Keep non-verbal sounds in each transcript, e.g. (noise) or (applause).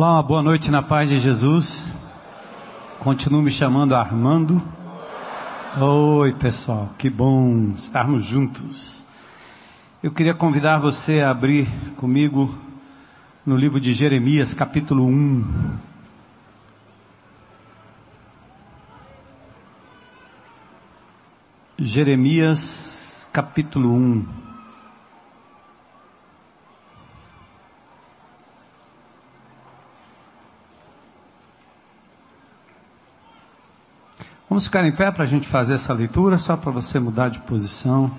Olá, uma boa noite na paz de Jesus. Continuo me chamando Armando. Oi, pessoal, que bom estarmos juntos. Eu queria convidar você a abrir comigo no livro de Jeremias, capítulo 1. Jeremias, capítulo 1. Vamos ficar em pé para a gente fazer essa leitura, só para você mudar de posição.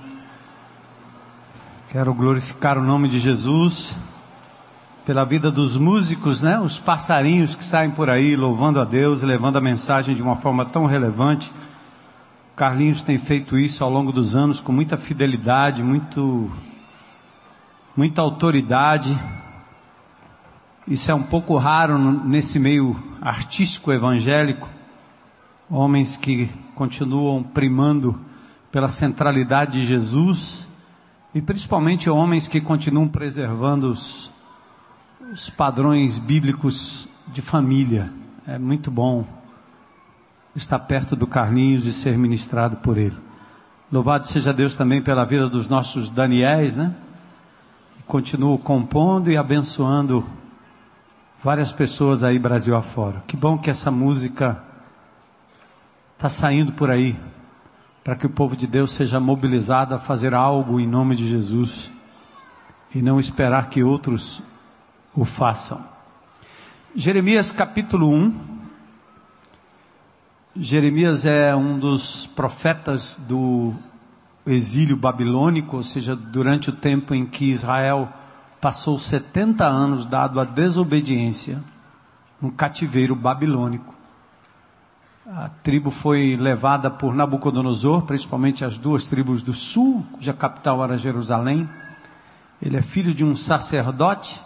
Quero glorificar o nome de Jesus pela vida dos músicos, né? Os passarinhos que saem por aí louvando a Deus levando a mensagem de uma forma tão relevante. Carlinhos tem feito isso ao longo dos anos com muita fidelidade, muito muita autoridade. Isso é um pouco raro nesse meio artístico evangélico homens que continuam primando pela centralidade de Jesus e principalmente homens que continuam preservando os, os padrões bíblicos de família. É muito bom estar perto do Carlinhos e ser ministrado por ele. Louvado seja Deus também pela vida dos nossos Daniéis, né? Continuo compondo e abençoando várias pessoas aí Brasil afora. Que bom que essa música está saindo por aí, para que o povo de Deus seja mobilizado a fazer algo em nome de Jesus e não esperar que outros o façam. Jeremias capítulo 1. Jeremias é um dos profetas do exílio babilônico, ou seja, durante o tempo em que Israel passou 70 anos dado à desobediência, no cativeiro babilônico. A tribo foi levada por Nabucodonosor, principalmente as duas tribos do sul, cuja capital era Jerusalém. Ele é filho de um sacerdote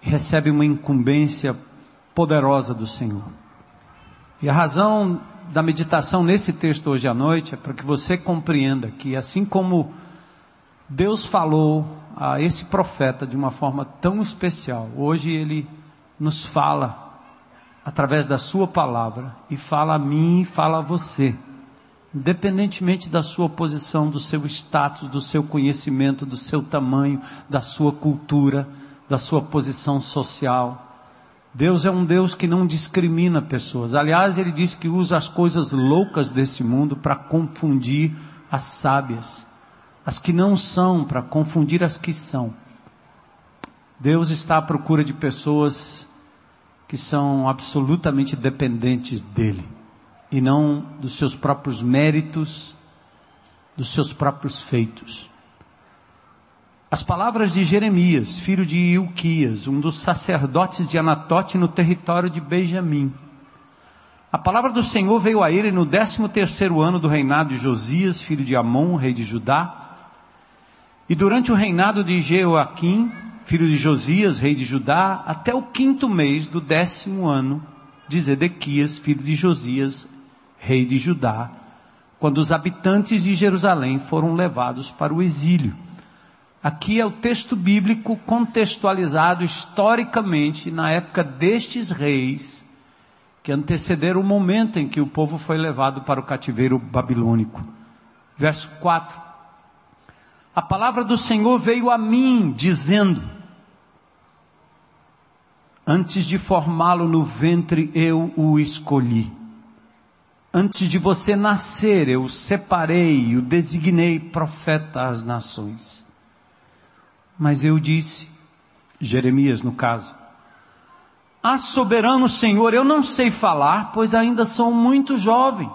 e recebe uma incumbência poderosa do Senhor. E a razão da meditação nesse texto hoje à noite é para que você compreenda que, assim como Deus falou a esse profeta de uma forma tão especial, hoje ele nos fala através da sua palavra e fala a mim e fala a você. Independentemente da sua posição, do seu status, do seu conhecimento, do seu tamanho, da sua cultura, da sua posição social. Deus é um Deus que não discrimina pessoas. Aliás, ele diz que usa as coisas loucas desse mundo para confundir as sábias, as que não são, para confundir as que são. Deus está à procura de pessoas que são absolutamente dependentes dele e não dos seus próprios méritos, dos seus próprios feitos. As palavras de Jeremias, filho de Ilquias, um dos sacerdotes de Anatote no território de Benjamim. A palavra do Senhor veio a ele no décimo terceiro ano do reinado de Josias, filho de Amon, rei de Judá. E durante o reinado de Jeoaquim, filho de Josias, rei de Judá, até o quinto mês do décimo ano de Zedequias, filho de Josias, rei de Judá, quando os habitantes de Jerusalém foram levados para o exílio. Aqui é o texto bíblico contextualizado historicamente na época destes reis que antecederam o momento em que o povo foi levado para o cativeiro babilônico. Verso 4. A palavra do Senhor veio a mim, dizendo: Antes de formá-lo no ventre, eu o escolhi. Antes de você nascer, eu o separei o designei profeta às nações. Mas eu disse, Jeremias no caso, Ah, soberano Senhor, eu não sei falar, pois ainda sou muito jovem.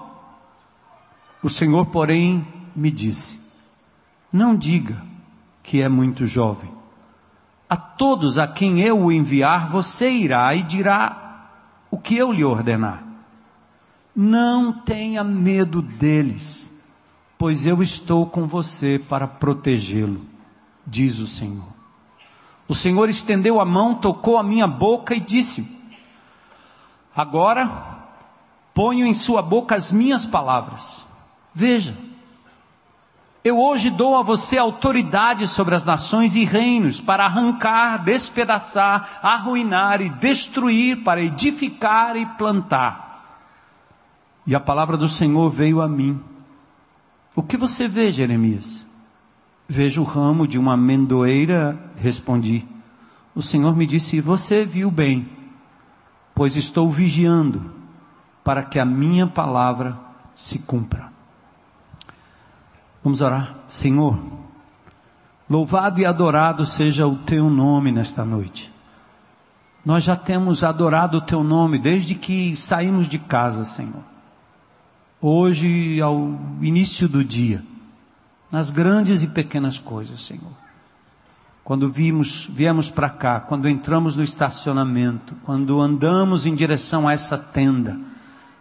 O Senhor, porém, me disse: Não diga que é muito jovem a todos a quem eu o enviar, você irá e dirá o que eu lhe ordenar. Não tenha medo deles, pois eu estou com você para protegê-lo, diz o Senhor. O Senhor estendeu a mão, tocou a minha boca e disse: Agora ponho em sua boca as minhas palavras. Veja, Eu hoje dou a você autoridade sobre as nações e reinos para arrancar, despedaçar, arruinar e destruir, para edificar e plantar. E a palavra do Senhor veio a mim. O que você vê, Jeremias? Vejo o ramo de uma amendoeira, respondi. O Senhor me disse: Você viu bem, pois estou vigiando para que a minha palavra se cumpra. Vamos orar. Senhor, louvado e adorado seja o teu nome nesta noite. Nós já temos adorado o teu nome desde que saímos de casa, Senhor. Hoje, ao início do dia, nas grandes e pequenas coisas, Senhor. Quando vimos, viemos para cá, quando entramos no estacionamento, quando andamos em direção a essa tenda,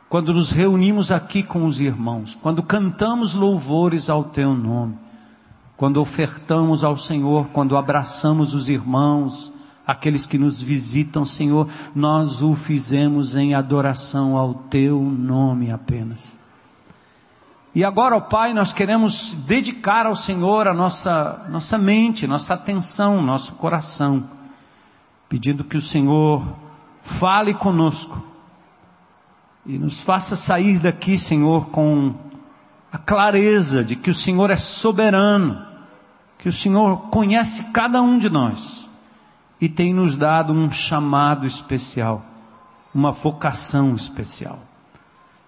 quando nos reunimos aqui com os irmãos, quando cantamos louvores ao Teu nome, quando ofertamos ao Senhor, quando abraçamos os irmãos, aqueles que nos visitam, Senhor, nós o fizemos em adoração ao Teu nome apenas. E agora, ó Pai, nós queremos dedicar ao Senhor a nossa, nossa mente, nossa atenção, nosso coração, pedindo que o Senhor fale conosco e nos faça sair daqui, Senhor, com a clareza de que o Senhor é soberano, que o Senhor conhece cada um de nós e tem nos dado um chamado especial, uma vocação especial.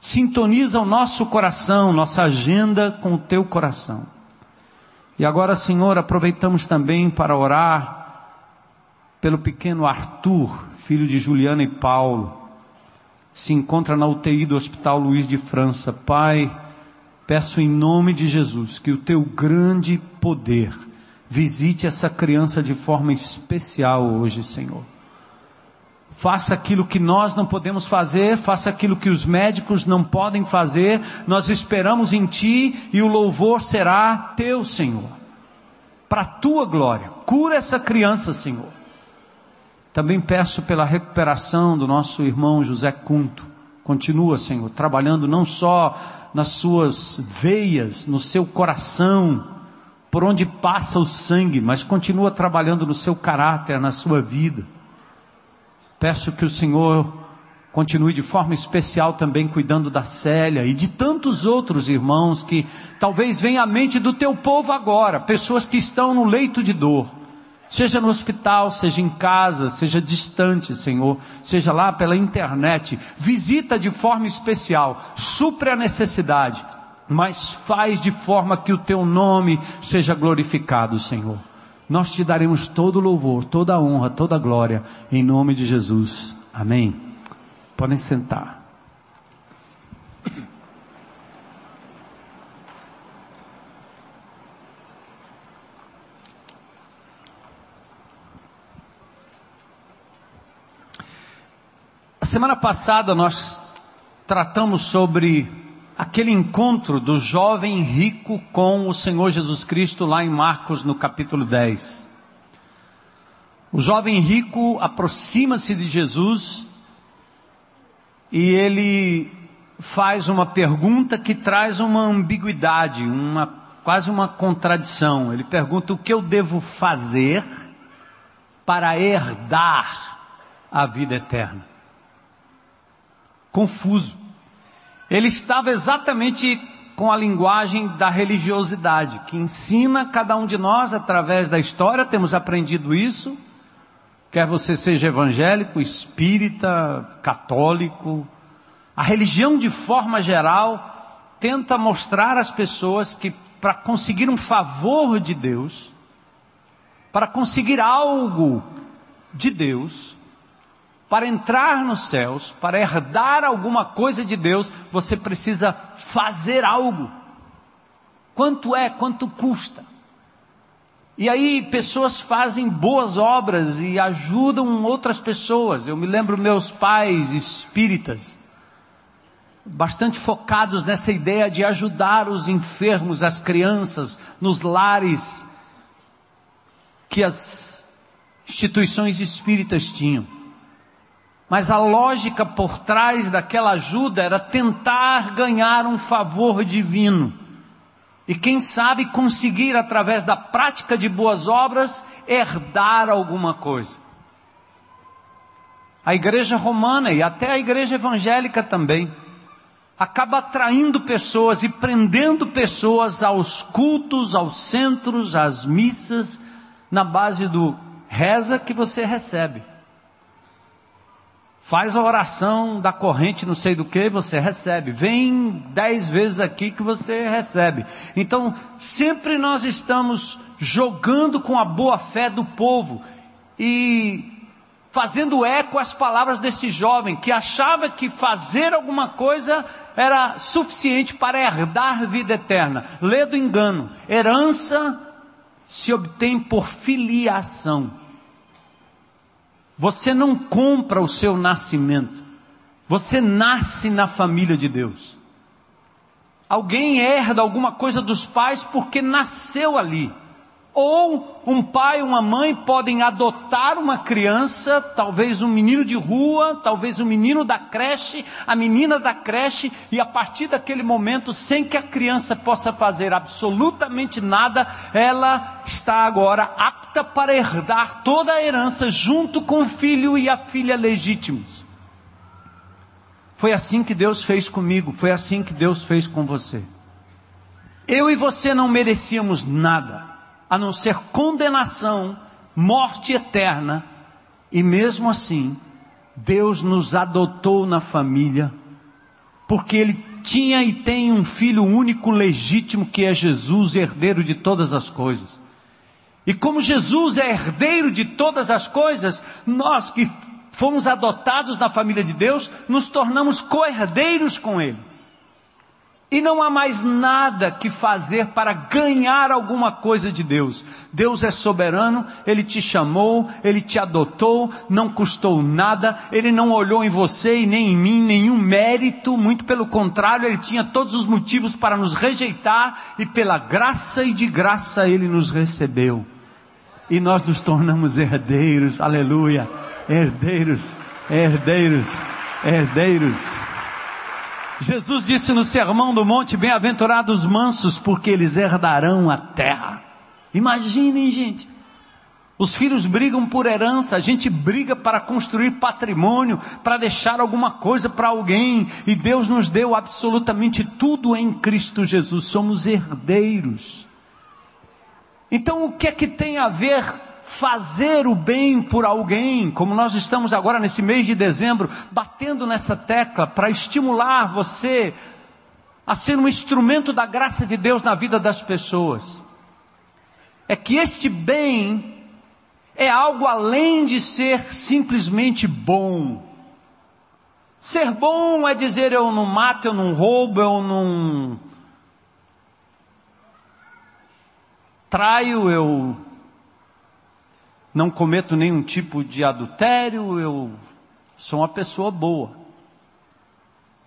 Sintoniza o nosso coração, nossa agenda com o teu coração. E agora, Senhor, aproveitamos também para orar pelo pequeno Arthur, filho de Juliana e Paulo se encontra na UTI do Hospital Luiz de França. Pai, peço em nome de Jesus que o teu grande poder visite essa criança de forma especial hoje, Senhor. Faça aquilo que nós não podemos fazer, faça aquilo que os médicos não podem fazer. Nós esperamos em Ti e o louvor será Teu, Senhor. Para a Tua glória. Cura essa criança, Senhor. Também peço pela recuperação do nosso irmão José Cunto. Continua, Senhor, trabalhando não só nas suas veias, no seu coração, por onde passa o sangue, mas continua trabalhando no seu caráter, na sua vida. Peço que o Senhor continue de forma especial também cuidando da Célia e de tantos outros irmãos que talvez venham à mente do teu povo agora, pessoas que estão no leito de dor Seja no hospital, seja em casa, seja distante, Senhor, seja lá pela internet, visita de forma especial, supre a necessidade, mas faz de forma que o teu nome seja glorificado, Senhor. Nós te daremos todo louvor, toda honra, toda glória, em nome de Jesus. Amém. Podem sentar. Semana passada nós tratamos sobre aquele encontro do jovem rico com o Senhor Jesus Cristo lá em Marcos no capítulo 10. O jovem rico aproxima-se de Jesus e ele faz uma pergunta que traz uma ambiguidade, uma quase uma contradição. Ele pergunta o que eu devo fazer para herdar a vida eterna confuso. Ele estava exatamente com a linguagem da religiosidade, que ensina cada um de nós através da história, temos aprendido isso, quer você seja evangélico, espírita, católico, a religião de forma geral tenta mostrar às pessoas que para conseguir um favor de Deus, para conseguir algo de Deus, para entrar nos céus, para herdar alguma coisa de Deus, você precisa fazer algo. Quanto é? Quanto custa? E aí pessoas fazem boas obras e ajudam outras pessoas. Eu me lembro meus pais espíritas, bastante focados nessa ideia de ajudar os enfermos, as crianças, nos lares que as instituições espíritas tinham. Mas a lógica por trás daquela ajuda era tentar ganhar um favor divino. E quem sabe conseguir, através da prática de boas obras, herdar alguma coisa. A igreja romana e até a igreja evangélica também acaba atraindo pessoas e prendendo pessoas aos cultos, aos centros, às missas, na base do reza que você recebe. Faz a oração da corrente, não sei do que, você recebe. Vem dez vezes aqui que você recebe. Então, sempre nós estamos jogando com a boa fé do povo e fazendo eco às palavras desse jovem que achava que fazer alguma coisa era suficiente para herdar vida eterna. Lê do engano. Herança se obtém por filiação. Você não compra o seu nascimento. Você nasce na família de Deus. Alguém herda alguma coisa dos pais porque nasceu ali. Ou um pai, uma mãe podem adotar uma criança, talvez um menino de rua, talvez um menino da creche, a menina da creche, e a partir daquele momento, sem que a criança possa fazer absolutamente nada, ela está agora apta para herdar toda a herança junto com o filho e a filha legítimos. Foi assim que Deus fez comigo, foi assim que Deus fez com você. Eu e você não merecíamos nada a não ser condenação, morte eterna, e mesmo assim, Deus nos adotou na família, porque Ele tinha e tem um filho único legítimo que é Jesus, herdeiro de todas as coisas. E como Jesus é herdeiro de todas as coisas, nós que fomos adotados na família de Deus, nos tornamos co-herdeiros com Ele. E não há mais nada que fazer para ganhar alguma coisa de Deus. Deus é soberano, Ele te chamou, Ele te adotou, não custou nada, Ele não olhou em você e nem em mim nenhum mérito, muito pelo contrário, Ele tinha todos os motivos para nos rejeitar e pela graça e de graça Ele nos recebeu. E nós nos tornamos herdeiros, aleluia, herdeiros, herdeiros, herdeiros. Jesus disse no Sermão do Monte: Bem-aventurados mansos, porque eles herdarão a terra. Imaginem, gente. Os filhos brigam por herança, a gente briga para construir patrimônio, para deixar alguma coisa para alguém, e Deus nos deu absolutamente tudo em Cristo Jesus, somos herdeiros. Então, o que é que tem a ver fazer o bem por alguém, como nós estamos agora nesse mês de dezembro, batendo nessa tecla para estimular você a ser um instrumento da graça de Deus na vida das pessoas. É que este bem é algo além de ser simplesmente bom. Ser bom é dizer eu não mato, eu não roubo, eu não traio, eu não cometo nenhum tipo de adultério, eu sou uma pessoa boa.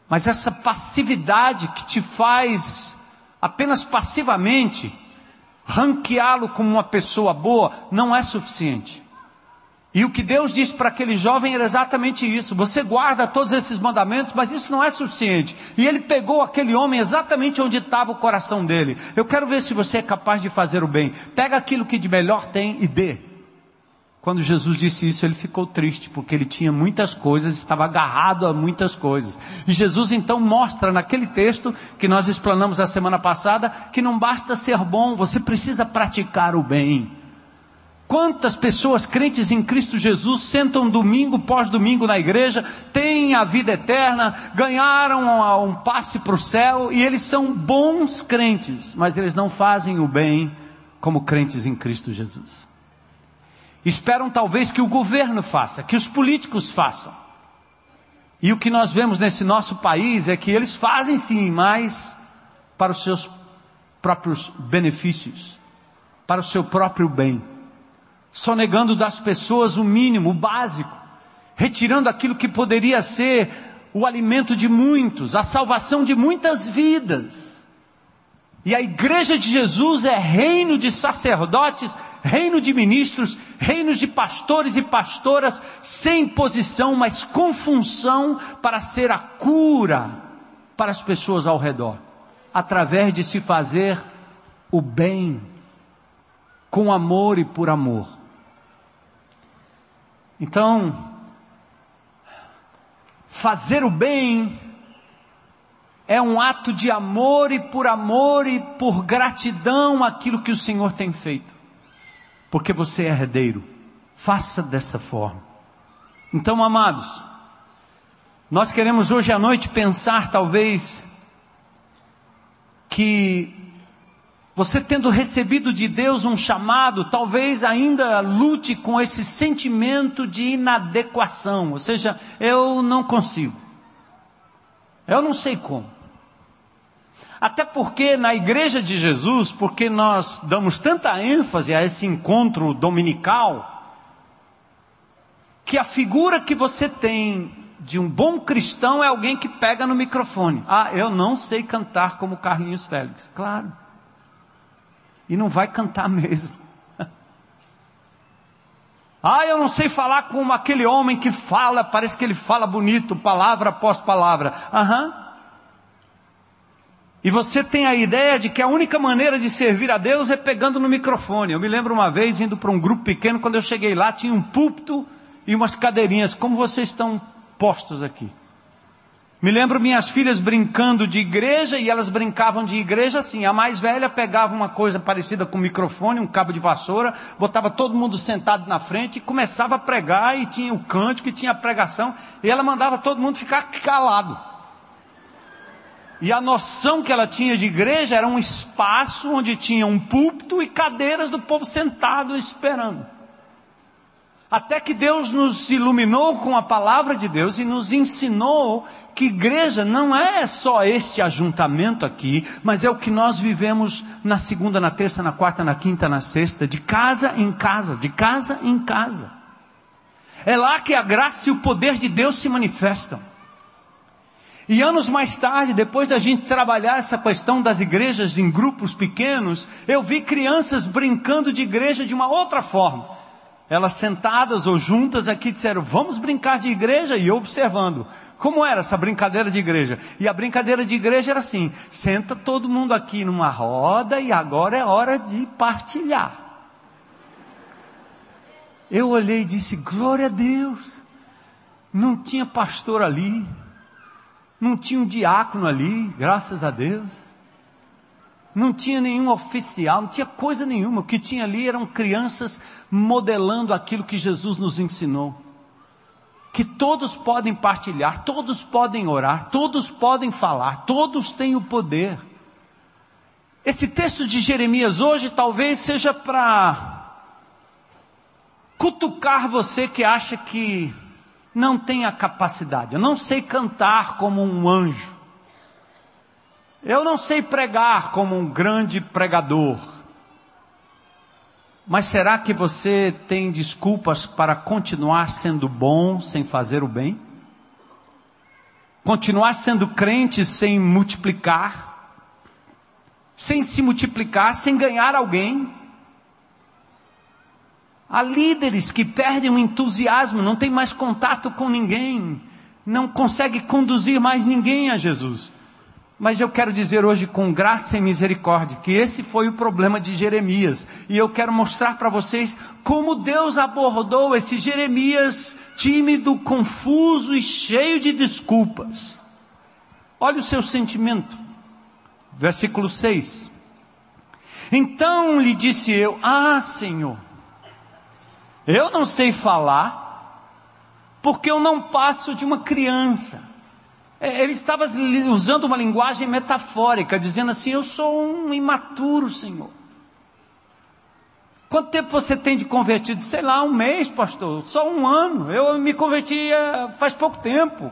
Mas essa passividade que te faz apenas passivamente ranqueá-lo como uma pessoa boa não é suficiente. E o que Deus disse para aquele jovem era exatamente isso. Você guarda todos esses mandamentos, mas isso não é suficiente. E ele pegou aquele homem exatamente onde estava o coração dele. Eu quero ver se você é capaz de fazer o bem. Pega aquilo que de melhor tem e dê. Quando Jesus disse isso, ele ficou triste, porque ele tinha muitas coisas, estava agarrado a muitas coisas. E Jesus então mostra naquele texto que nós explanamos a semana passada, que não basta ser bom, você precisa praticar o bem. Quantas pessoas crentes em Cristo Jesus sentam domingo pós domingo na igreja, têm a vida eterna, ganharam um passe para o céu e eles são bons crentes, mas eles não fazem o bem como crentes em Cristo Jesus. Esperam talvez que o governo faça, que os políticos façam. E o que nós vemos nesse nosso país é que eles fazem sim, mas para os seus próprios benefícios, para o seu próprio bem, sonegando das pessoas o mínimo, o básico, retirando aquilo que poderia ser o alimento de muitos, a salvação de muitas vidas. E a igreja de Jesus é reino de sacerdotes, reino de ministros, reinos de pastores e pastoras, sem posição, mas com função para ser a cura para as pessoas ao redor, através de se fazer o bem com amor e por amor. Então, fazer o bem é um ato de amor e por amor e por gratidão aquilo que o Senhor tem feito. Porque você é herdeiro. Faça dessa forma. Então, amados, nós queremos hoje à noite pensar talvez que você tendo recebido de Deus um chamado, talvez ainda lute com esse sentimento de inadequação, ou seja, eu não consigo. Eu não sei como. Até porque na igreja de Jesus, porque nós damos tanta ênfase a esse encontro dominical, que a figura que você tem de um bom cristão é alguém que pega no microfone. Ah, eu não sei cantar como Carlinhos Félix. Claro. E não vai cantar (laughs) mesmo. ah, eu não sei falar como aquele homem que fala, parece que ele fala bonito, palavra após palavra. Aham. E você tem a ideia de que a única maneira de servir a Deus é pegando no microfone. Eu me lembro uma vez indo para um grupo pequeno, quando eu cheguei lá, tinha um púlpito e umas cadeirinhas, como vocês estão postos aqui. Me lembro minhas filhas brincando de igreja e elas brincavam de igreja assim. A mais velha pegava uma coisa parecida com um microfone, um cabo de vassoura, botava todo mundo sentado na frente e começava a pregar e tinha o cântico e tinha a pregação e ela mandava todo mundo ficar calado. E a noção que ela tinha de igreja era um espaço onde tinha um púlpito e cadeiras do povo sentado esperando. Até que Deus nos iluminou com a palavra de Deus e nos ensinou que igreja não é só este ajuntamento aqui, mas é o que nós vivemos na segunda, na terça, na quarta, na quinta, na sexta, de casa em casa, de casa em casa. É lá que a graça e o poder de Deus se manifestam. E anos mais tarde, depois da gente trabalhar essa questão das igrejas em grupos pequenos, eu vi crianças brincando de igreja de uma outra forma. Elas sentadas ou juntas aqui disseram: Vamos brincar de igreja? E eu observando. Como era essa brincadeira de igreja? E a brincadeira de igreja era assim: senta todo mundo aqui numa roda e agora é hora de partilhar. Eu olhei e disse: Glória a Deus. Não tinha pastor ali, não tinha um diácono ali, graças a Deus. Não tinha nenhum oficial, não tinha coisa nenhuma. O que tinha ali eram crianças modelando aquilo que Jesus nos ensinou. Que todos podem partilhar, todos podem orar, todos podem falar, todos têm o poder. Esse texto de Jeremias hoje talvez seja para cutucar você que acha que não tenho a capacidade. Eu não sei cantar como um anjo. Eu não sei pregar como um grande pregador. Mas será que você tem desculpas para continuar sendo bom sem fazer o bem? Continuar sendo crente sem multiplicar? Sem se multiplicar, sem ganhar alguém? Há líderes que perdem o entusiasmo, não tem mais contato com ninguém, não consegue conduzir mais ninguém a Jesus. Mas eu quero dizer hoje com graça e misericórdia que esse foi o problema de Jeremias. E eu quero mostrar para vocês como Deus abordou esse Jeremias tímido, confuso e cheio de desculpas. Olha o seu sentimento. Versículo 6. Então lhe disse eu: Ah, Senhor, eu não sei falar, porque eu não passo de uma criança. É, ele estava usando uma linguagem metafórica, dizendo assim: Eu sou um imaturo, Senhor. Quanto tempo você tem de convertido? Sei lá, um mês, pastor. Só um ano. Eu me converti eh, faz pouco tempo.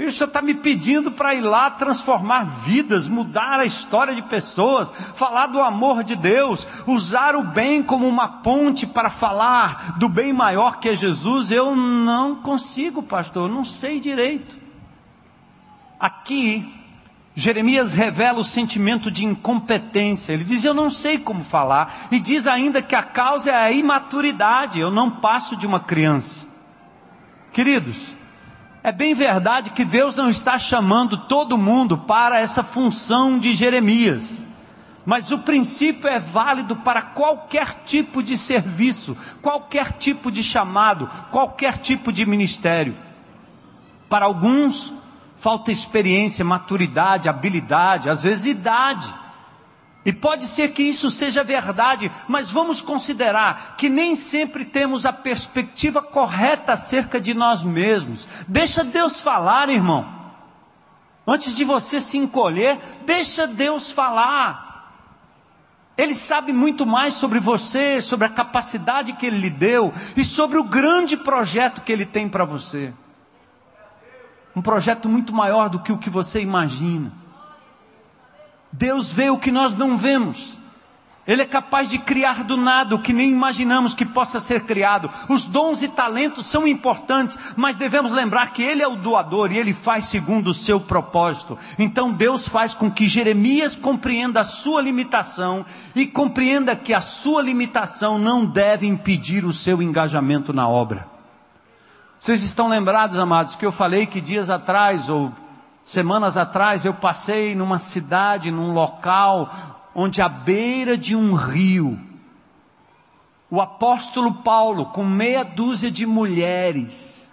E o está me pedindo para ir lá transformar vidas, mudar a história de pessoas, falar do amor de Deus, usar o bem como uma ponte para falar do bem maior que é Jesus. Eu não consigo, pastor, não sei direito. Aqui, Jeremias revela o sentimento de incompetência. Ele diz: Eu não sei como falar. E diz ainda que a causa é a imaturidade. Eu não passo de uma criança. Queridos, é bem verdade que Deus não está chamando todo mundo para essa função de Jeremias. Mas o princípio é válido para qualquer tipo de serviço, qualquer tipo de chamado, qualquer tipo de ministério. Para alguns, falta experiência, maturidade, habilidade, às vezes idade. E pode ser que isso seja verdade, mas vamos considerar que nem sempre temos a perspectiva correta acerca de nós mesmos. Deixa Deus falar, irmão. Antes de você se encolher, deixa Deus falar. Ele sabe muito mais sobre você, sobre a capacidade que Ele lhe deu e sobre o grande projeto que Ele tem para você. Um projeto muito maior do que o que você imagina. Deus vê o que nós não vemos. Ele é capaz de criar do nada o que nem imaginamos que possa ser criado. Os dons e talentos são importantes, mas devemos lembrar que Ele é o doador e Ele faz segundo o seu propósito. Então Deus faz com que Jeremias compreenda a sua limitação e compreenda que a sua limitação não deve impedir o seu engajamento na obra. Vocês estão lembrados, amados, que eu falei que dias atrás, ou semanas atrás, eu passei numa cidade, num local onde à beira de um rio, o apóstolo Paulo, com meia dúzia de mulheres,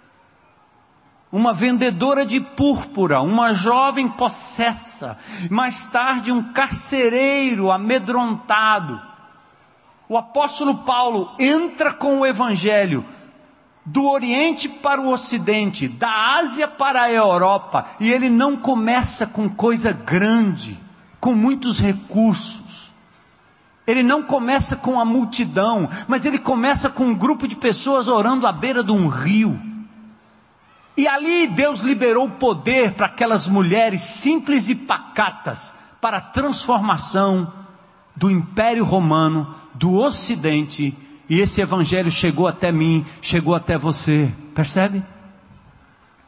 uma vendedora de púrpura, uma jovem possessa, mais tarde um carcereiro amedrontado. O apóstolo Paulo entra com o evangelho do Oriente para o Ocidente, da Ásia para a Europa, e ele não começa com coisa grande com muitos recursos. Ele não começa com a multidão, mas ele começa com um grupo de pessoas orando à beira de um rio. E ali Deus liberou poder para aquelas mulheres simples e pacatas para a transformação do Império Romano, do Ocidente, e esse evangelho chegou até mim, chegou até você. Percebe?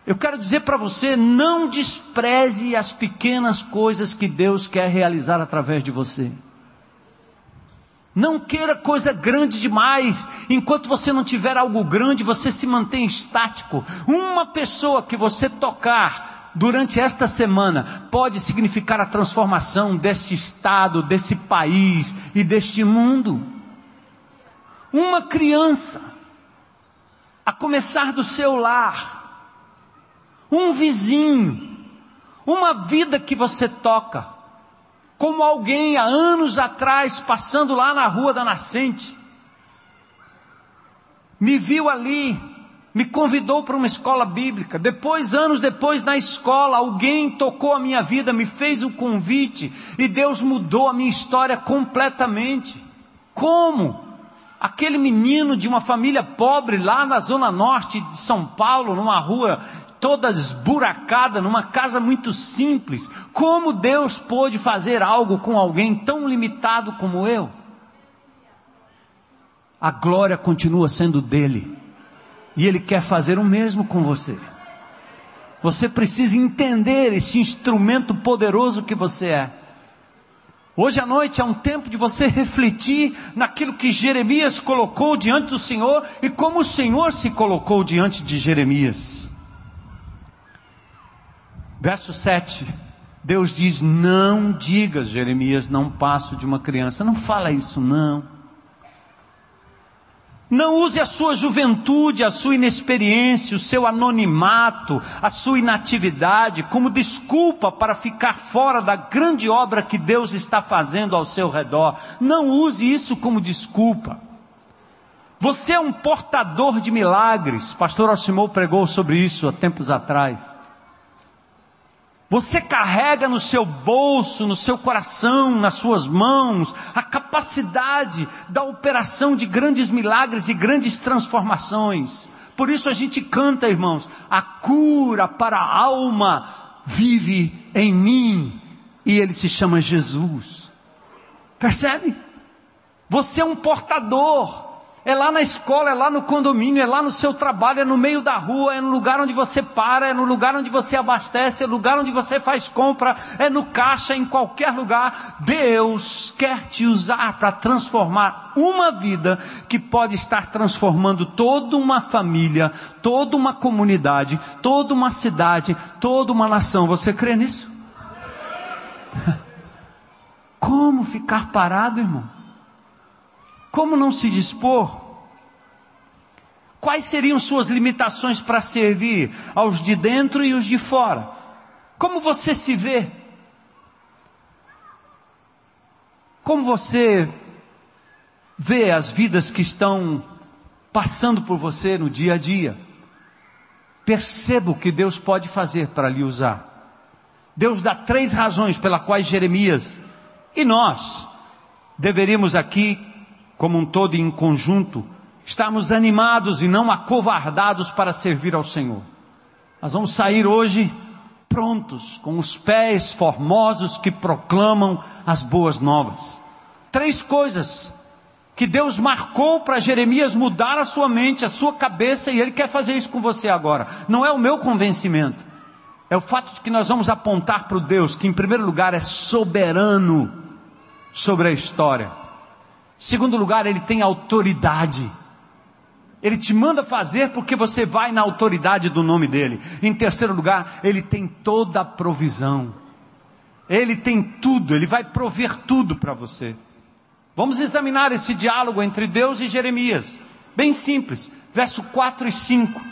Eu quero dizer para você: não despreze as pequenas coisas que Deus quer realizar através de você. Não queira coisa grande demais. Enquanto você não tiver algo grande, você se mantém estático. Uma pessoa que você tocar durante esta semana pode significar a transformação deste estado, desse país e deste mundo. Uma criança, a começar do seu lar, um vizinho, uma vida que você toca, como alguém há anos atrás passando lá na rua da nascente, me viu ali, me convidou para uma escola bíblica. Depois, anos depois, na escola, alguém tocou a minha vida, me fez um convite e Deus mudou a minha história completamente. Como? Aquele menino de uma família pobre lá na zona norte de São Paulo, numa rua toda esburacada, numa casa muito simples. Como Deus pôde fazer algo com alguém tão limitado como eu? A glória continua sendo dele. E ele quer fazer o mesmo com você. Você precisa entender esse instrumento poderoso que você é. Hoje à noite é um tempo de você refletir naquilo que Jeremias colocou diante do Senhor e como o Senhor se colocou diante de Jeremias. Verso 7. Deus diz: Não digas, Jeremias, não passo de uma criança. Não fala isso, não. Não use a sua juventude, a sua inexperiência, o seu anonimato, a sua inatividade como desculpa para ficar fora da grande obra que Deus está fazendo ao seu redor. Não use isso como desculpa. Você é um portador de milagres. Pastor Alcimou pregou sobre isso há tempos atrás. Você carrega no seu bolso, no seu coração, nas suas mãos, a capacidade da operação de grandes milagres e grandes transformações. Por isso a gente canta, irmãos, a cura para a alma vive em mim, e ele se chama Jesus. Percebe? Você é um portador é lá na escola, é lá no condomínio, é lá no seu trabalho, é no meio da rua, é no lugar onde você para, é no lugar onde você abastece, é no lugar onde você faz compra, é no caixa, em qualquer lugar. Deus quer te usar para transformar uma vida que pode estar transformando toda uma família, toda uma comunidade, toda uma cidade, toda uma nação. Você crê nisso? (laughs) Como ficar parado, irmão? Como não se dispor? Quais seriam suas limitações para servir aos de dentro e os de fora? Como você se vê? Como você vê as vidas que estão passando por você no dia a dia? Perceba o que Deus pode fazer para lhe usar. Deus dá três razões pelas quais Jeremias e nós deveríamos aqui, como um todo em conjunto, estarmos animados e não acovardados para servir ao Senhor. Nós vamos sair hoje prontos, com os pés formosos que proclamam as boas novas. Três coisas que Deus marcou para Jeremias mudar a sua mente, a sua cabeça, e Ele quer fazer isso com você agora. Não é o meu convencimento, é o fato de que nós vamos apontar para o Deus que, em primeiro lugar, é soberano sobre a história. Segundo lugar, Ele tem autoridade. Ele te manda fazer porque você vai na autoridade do nome dele. Em terceiro lugar, ele tem toda a provisão. Ele tem tudo, ele vai prover tudo para você. Vamos examinar esse diálogo entre Deus e Jeremias. Bem simples, verso 4 e 5.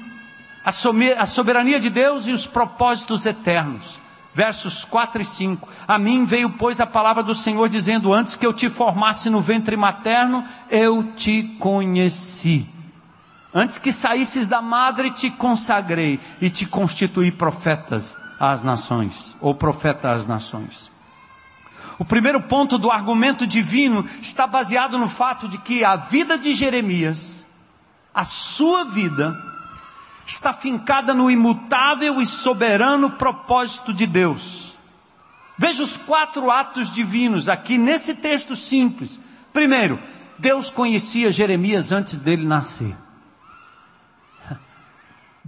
A soberania de Deus e os propósitos eternos. Versos 4 e 5. A mim veio, pois, a palavra do Senhor dizendo: Antes que eu te formasse no ventre materno, eu te conheci Antes que saísses da madre, te consagrei e te constituí profetas às nações, ou profeta às nações. O primeiro ponto do argumento divino está baseado no fato de que a vida de Jeremias, a sua vida, está fincada no imutável e soberano propósito de Deus. Veja os quatro atos divinos aqui nesse texto simples. Primeiro, Deus conhecia Jeremias antes dele nascer.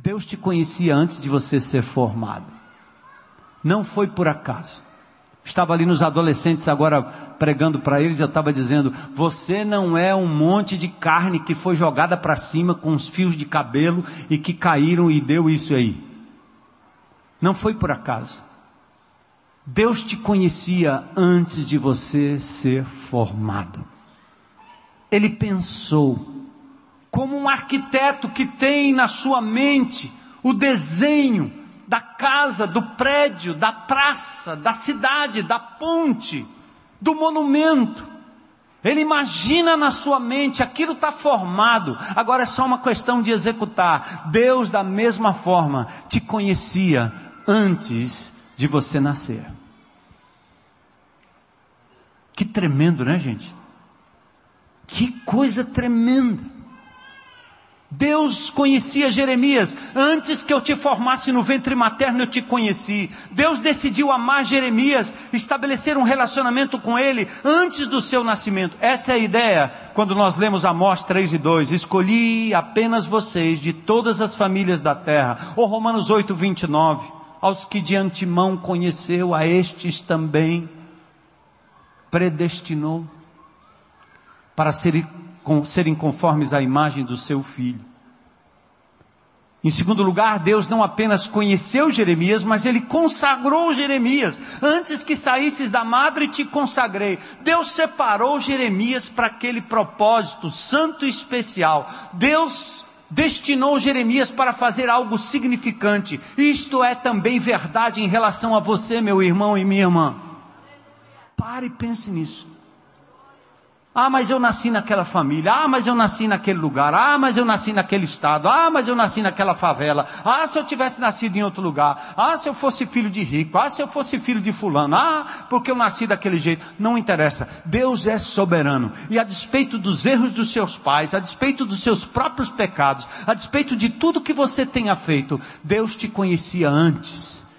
Deus te conhecia antes de você ser formado. Não foi por acaso. Estava ali nos adolescentes agora pregando para eles, eu estava dizendo: você não é um monte de carne que foi jogada para cima com os fios de cabelo e que caíram e deu isso aí. Não foi por acaso. Deus te conhecia antes de você ser formado. Ele pensou como um arquiteto que tem na sua mente o desenho da casa, do prédio, da praça, da cidade, da ponte, do monumento. Ele imagina na sua mente, aquilo está formado, agora é só uma questão de executar. Deus, da mesma forma, te conhecia antes de você nascer. Que tremendo, né, gente? Que coisa tremenda. Deus conhecia Jeremias, antes que eu te formasse no ventre materno eu te conheci. Deus decidiu amar Jeremias, estabelecer um relacionamento com ele antes do seu nascimento. Esta é a ideia quando nós lemos Amós 3 e 2. Escolhi apenas vocês de todas as famílias da terra. Ou Romanos 8, 29. Aos que de antemão conheceu, a estes também predestinou para serem serem conformes à imagem do seu filho. Em segundo lugar, Deus não apenas conheceu Jeremias, mas ele consagrou Jeremias. Antes que saísses da madre, te consagrei. Deus separou Jeremias para aquele propósito santo e especial. Deus destinou Jeremias para fazer algo significante. Isto é também verdade em relação a você, meu irmão e minha irmã. Pare e pense nisso. Ah, mas eu nasci naquela família. Ah, mas eu nasci naquele lugar. Ah, mas eu nasci naquele estado. Ah, mas eu nasci naquela favela. Ah, se eu tivesse nascido em outro lugar. Ah, se eu fosse filho de rico. Ah, se eu fosse filho de fulano. Ah, porque eu nasci daquele jeito. Não interessa. Deus é soberano. E a despeito dos erros dos seus pais, a despeito dos seus próprios pecados, a despeito de tudo que você tenha feito, Deus te conhecia antes.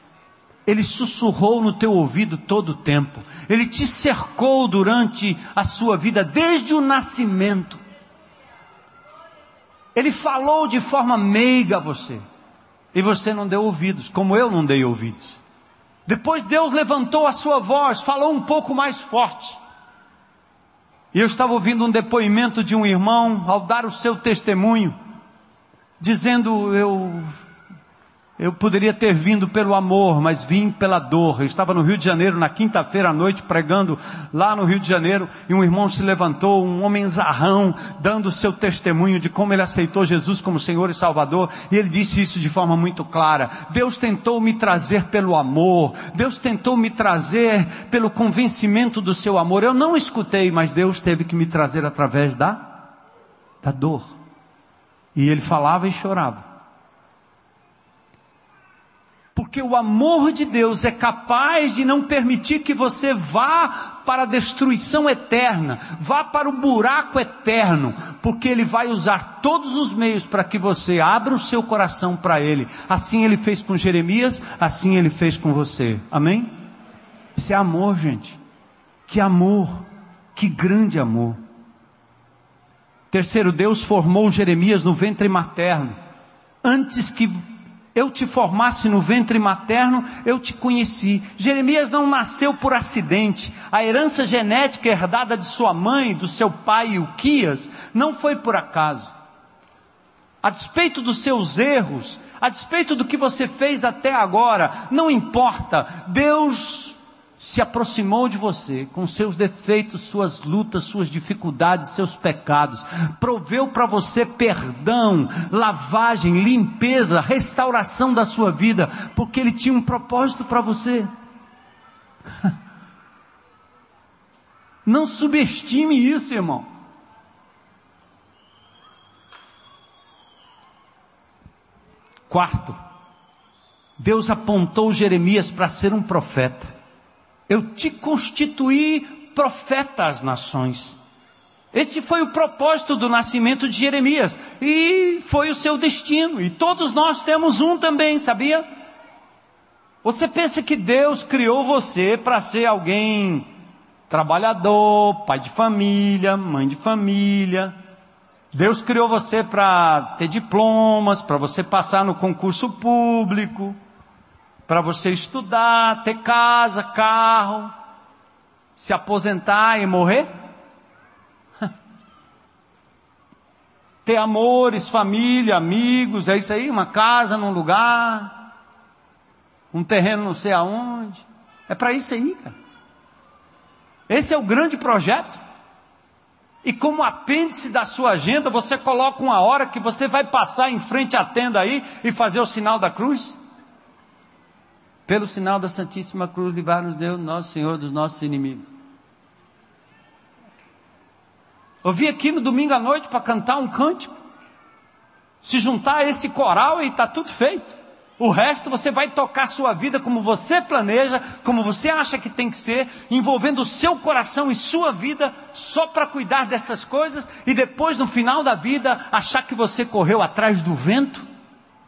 Ele sussurrou no teu ouvido todo o tempo. Ele te cercou durante a sua vida, desde o nascimento. Ele falou de forma meiga a você. E você não deu ouvidos, como eu não dei ouvidos. Depois Deus levantou a sua voz, falou um pouco mais forte. E eu estava ouvindo um depoimento de um irmão ao dar o seu testemunho, dizendo: Eu Eu poderia ter vindo pelo amor, mas vim pela dor. Eu estava no Rio de Janeiro na quinta-feira à noite pregando lá no Rio de Janeiro e um irmão se levantou, um homem zarrão, dando o seu testemunho de como ele aceitou Jesus como Senhor e Salvador. E ele disse isso de forma muito clara. Deus tentou me trazer pelo amor. Deus tentou me trazer pelo convencimento do seu amor. Eu não escutei, mas Deus teve que me trazer através da da dor. E ele falava e chorava. Porque o amor de Deus é capaz de não permitir que você vá para a destruição eterna, vá para o buraco eterno, porque Ele vai usar todos os meios para que você abra o seu coração para Ele. Assim Ele fez com Jeremias, assim Ele fez com você. Amém? Isso é amor, gente. Que amor, que grande amor. Terceiro, Deus formou Jeremias no ventre materno, antes que eu te formasse no ventre materno, eu te conheci. Jeremias não nasceu por acidente. A herança genética herdada de sua mãe, do seu pai Uquias, não foi por acaso. A despeito dos seus erros, a despeito do que você fez até agora, não importa. Deus se aproximou de você com seus defeitos, suas lutas, suas dificuldades, seus pecados, proveu para você perdão, lavagem, limpeza, restauração da sua vida, porque Ele tinha um propósito para você. (laughs) Não subestime isso, irmão. Quarto, Deus apontou Jeremias para ser um profeta. Eu te constituí profeta às nações. Este foi o propósito do nascimento de Jeremias e foi o seu destino. E todos nós temos um também, sabia? Você pensa que Deus criou você para ser alguém trabalhador, pai de família, mãe de família. Deus criou você para ter diplomas, para você passar no concurso público para você estudar, ter casa, carro, se aposentar e morrer? (laughs) ter amores, família, amigos, é isso aí, uma casa num lugar, um terreno não sei aonde. É para isso aí, cara. Esse é o grande projeto. E como apêndice da sua agenda, você coloca uma hora que você vai passar em frente à tenda aí e fazer o sinal da cruz. Pelo sinal da Santíssima Cruz, livrar-nos Deus, nosso Senhor, dos nossos inimigos. Eu vim aqui no domingo à noite para cantar um cântico. Se juntar a esse coral e está tudo feito. O resto você vai tocar a sua vida como você planeja, como você acha que tem que ser, envolvendo o seu coração e sua vida só para cuidar dessas coisas e depois no final da vida achar que você correu atrás do vento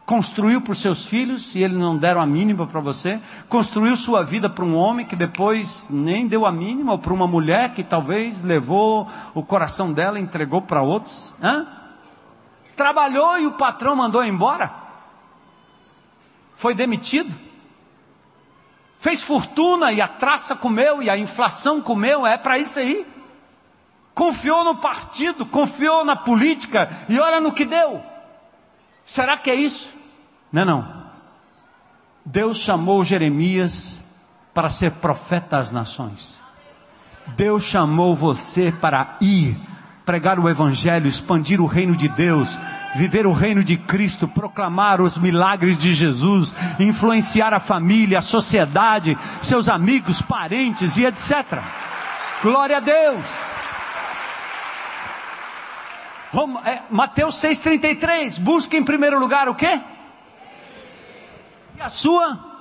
construiu para os seus filhos e eles não deram a mínima para você, construiu sua vida para um homem que depois nem deu a mínima, ou para uma mulher que talvez levou o coração dela e entregou para outros. Hã? Trabalhou e o patrão mandou embora, foi demitido, fez fortuna e a traça comeu e a inflação comeu, é para isso aí. Confiou no partido, confiou na política e olha no que deu. Será que é isso? Não, não. Deus chamou Jeremias para ser profeta às nações. Deus chamou você para ir, pregar o Evangelho, expandir o reino de Deus, viver o reino de Cristo, proclamar os milagres de Jesus, influenciar a família, a sociedade, seus amigos, parentes e etc. Glória a Deus! É, Mateus 6,33. Busque em primeiro lugar o quê? E a sua?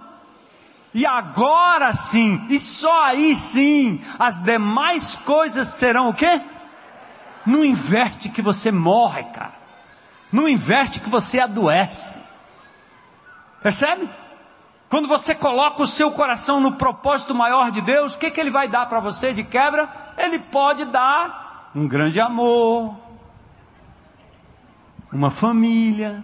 E agora sim, e só aí sim, as demais coisas serão o quê? Não inverte que você morre, cara. Não inverte que você adoece. Percebe? Quando você coloca o seu coração no propósito maior de Deus, o que, que Ele vai dar para você de quebra? Ele pode dar um grande amor, uma família,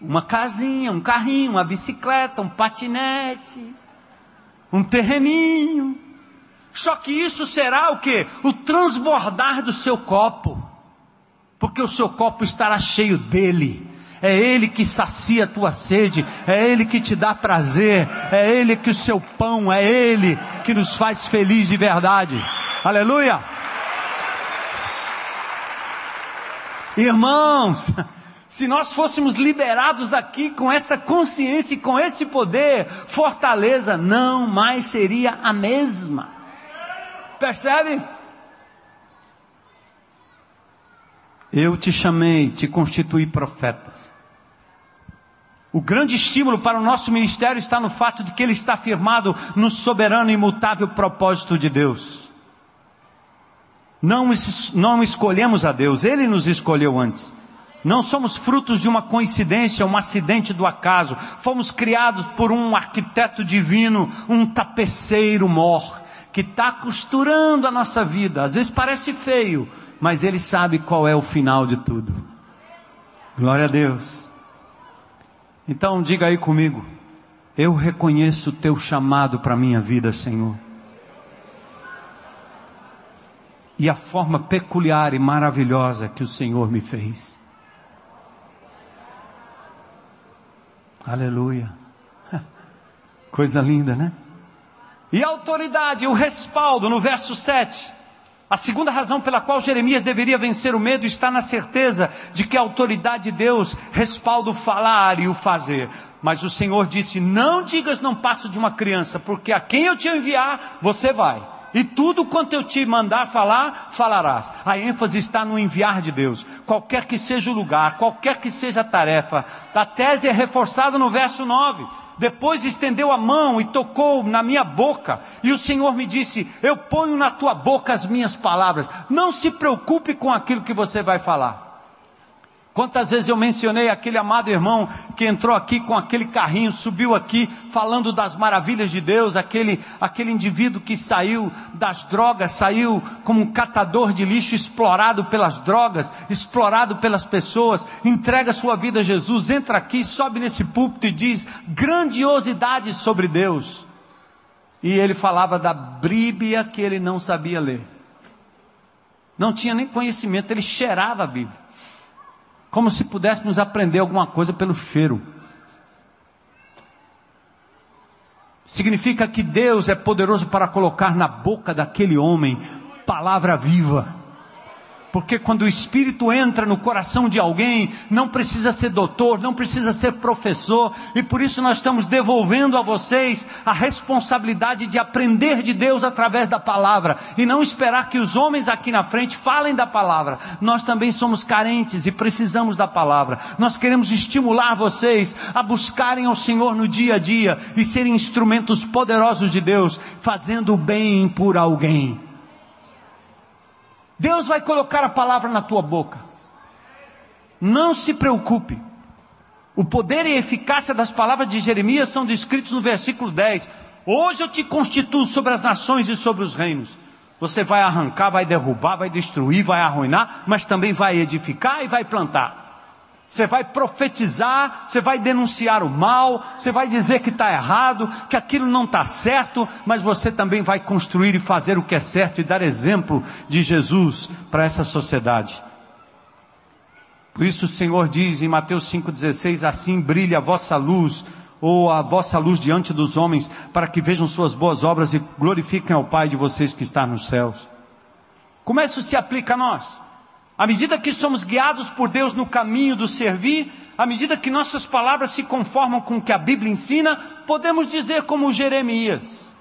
uma casinha, um carrinho, uma bicicleta, um patinete, um terreninho. Só que isso será o que? O transbordar do seu copo. Porque o seu copo estará cheio dele. É Ele que sacia a tua sede, é Ele que te dá prazer, é Ele que o seu pão, é Ele que nos faz feliz de verdade. Aleluia! Irmãos, (laughs) se nós fôssemos liberados daqui com essa consciência e com esse poder, Fortaleza não mais seria a mesma. Percebe? Eu te chamei, te constituí profetas. O grande estímulo para o nosso ministério está no fato de que ele está firmado no soberano e imutável propósito de Deus. Não, não escolhemos a Deus, Ele nos escolheu antes. Não somos frutos de uma coincidência, um acidente do acaso. Fomos criados por um arquiteto divino, um tapeceiro mor, que está costurando a nossa vida. Às vezes parece feio, mas Ele sabe qual é o final de tudo. Glória a Deus. Então diga aí comigo: eu reconheço o teu chamado para a minha vida, Senhor. E a forma peculiar e maravilhosa que o Senhor me fez. Aleluia. (laughs) Coisa linda, né? E a autoridade, o respaldo no verso 7. A segunda razão pela qual Jeremias deveria vencer o medo está na certeza de que a autoridade de Deus respalda o falar e o fazer. Mas o Senhor disse: Não digas não passo de uma criança, porque a quem eu te enviar, você vai. E tudo quanto eu te mandar falar, falarás. A ênfase está no enviar de Deus. Qualquer que seja o lugar, qualquer que seja a tarefa. A tese é reforçada no verso 9. Depois estendeu a mão e tocou na minha boca. E o Senhor me disse: Eu ponho na tua boca as minhas palavras. Não se preocupe com aquilo que você vai falar. Quantas vezes eu mencionei aquele amado irmão que entrou aqui com aquele carrinho, subiu aqui falando das maravilhas de Deus, aquele, aquele indivíduo que saiu das drogas, saiu como um catador de lixo, explorado pelas drogas, explorado pelas pessoas, entrega sua vida a Jesus, entra aqui, sobe nesse púlpito e diz grandiosidades sobre Deus. E ele falava da Bíblia que ele não sabia ler. Não tinha nem conhecimento, ele cheirava a Bíblia como se pudéssemos aprender alguma coisa pelo cheiro. Significa que Deus é poderoso para colocar na boca daquele homem palavra viva. Porque quando o Espírito entra no coração de alguém, não precisa ser doutor, não precisa ser professor, e por isso nós estamos devolvendo a vocês a responsabilidade de aprender de Deus através da palavra, e não esperar que os homens aqui na frente falem da palavra. Nós também somos carentes e precisamos da palavra. Nós queremos estimular vocês a buscarem ao Senhor no dia a dia e serem instrumentos poderosos de Deus, fazendo o bem por alguém. Deus vai colocar a palavra na tua boca. Não se preocupe. O poder e eficácia das palavras de Jeremias são descritos no versículo 10. Hoje eu te constituo sobre as nações e sobre os reinos. Você vai arrancar, vai derrubar, vai destruir, vai arruinar, mas também vai edificar e vai plantar. Você vai profetizar, você vai denunciar o mal, você vai dizer que está errado, que aquilo não está certo, mas você também vai construir e fazer o que é certo e dar exemplo de Jesus para essa sociedade. Por isso o Senhor diz em Mateus 5,16: Assim brilha a vossa luz, ou a vossa luz diante dos homens, para que vejam suas boas obras e glorifiquem ao Pai de vocês que está nos céus. Como isso se aplica a nós? À medida que somos guiados por Deus no caminho do servir, à medida que nossas palavras se conformam com o que a Bíblia ensina, podemos dizer como Jeremias: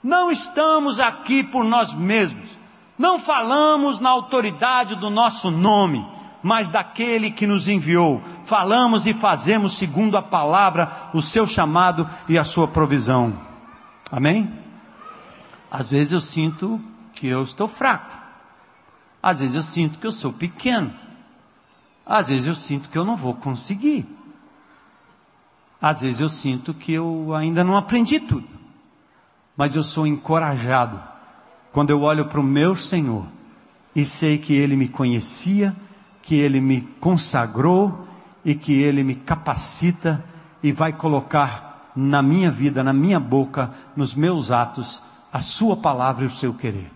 não estamos aqui por nós mesmos, não falamos na autoridade do nosso nome, mas daquele que nos enviou. Falamos e fazemos segundo a palavra, o seu chamado e a sua provisão. Amém? Às vezes eu sinto que eu estou fraco. Às vezes eu sinto que eu sou pequeno. Às vezes eu sinto que eu não vou conseguir. Às vezes eu sinto que eu ainda não aprendi tudo. Mas eu sou encorajado quando eu olho para o meu Senhor e sei que Ele me conhecia, que Ele me consagrou e que Ele me capacita e vai colocar na minha vida, na minha boca, nos meus atos, a Sua palavra e o seu querer.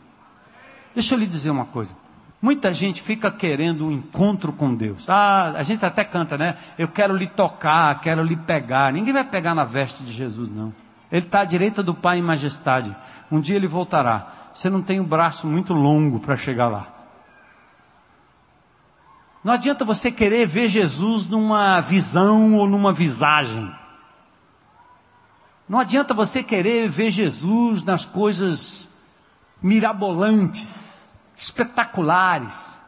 Deixa eu lhe dizer uma coisa. Muita gente fica querendo um encontro com Deus. Ah, a gente até canta, né? Eu quero lhe tocar, quero lhe pegar. Ninguém vai pegar na veste de Jesus, não. Ele está à direita do Pai em majestade. Um dia ele voltará. Você não tem um braço muito longo para chegar lá. Não adianta você querer ver Jesus numa visão ou numa visagem. Não adianta você querer ver Jesus nas coisas mirabolantes, espetaculares.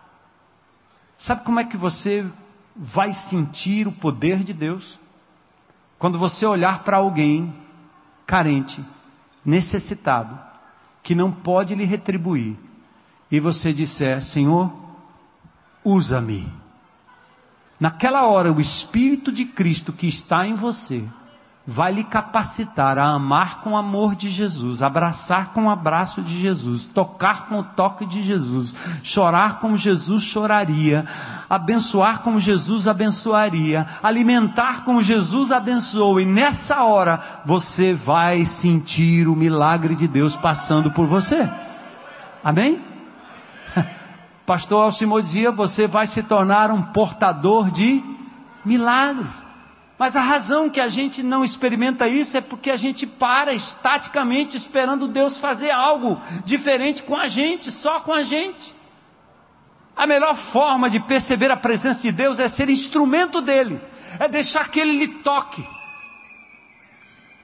Sabe como é que você vai sentir o poder de Deus? Quando você olhar para alguém carente, necessitado, que não pode lhe retribuir, e você disser: Senhor, usa-me. Naquela hora, o Espírito de Cristo que está em você vai lhe capacitar a amar com o amor de Jesus, abraçar com o abraço de Jesus, tocar com o toque de Jesus, chorar como Jesus choraria, abençoar como Jesus abençoaria, alimentar como Jesus abençoou, e nessa hora você vai sentir o milagre de Deus passando por você. Amém? (laughs) Pastor Alcimo dizia: você vai se tornar um portador de milagres. Mas a razão que a gente não experimenta isso é porque a gente para estaticamente esperando Deus fazer algo diferente com a gente, só com a gente. A melhor forma de perceber a presença de Deus é ser instrumento dele, é deixar que ele lhe toque,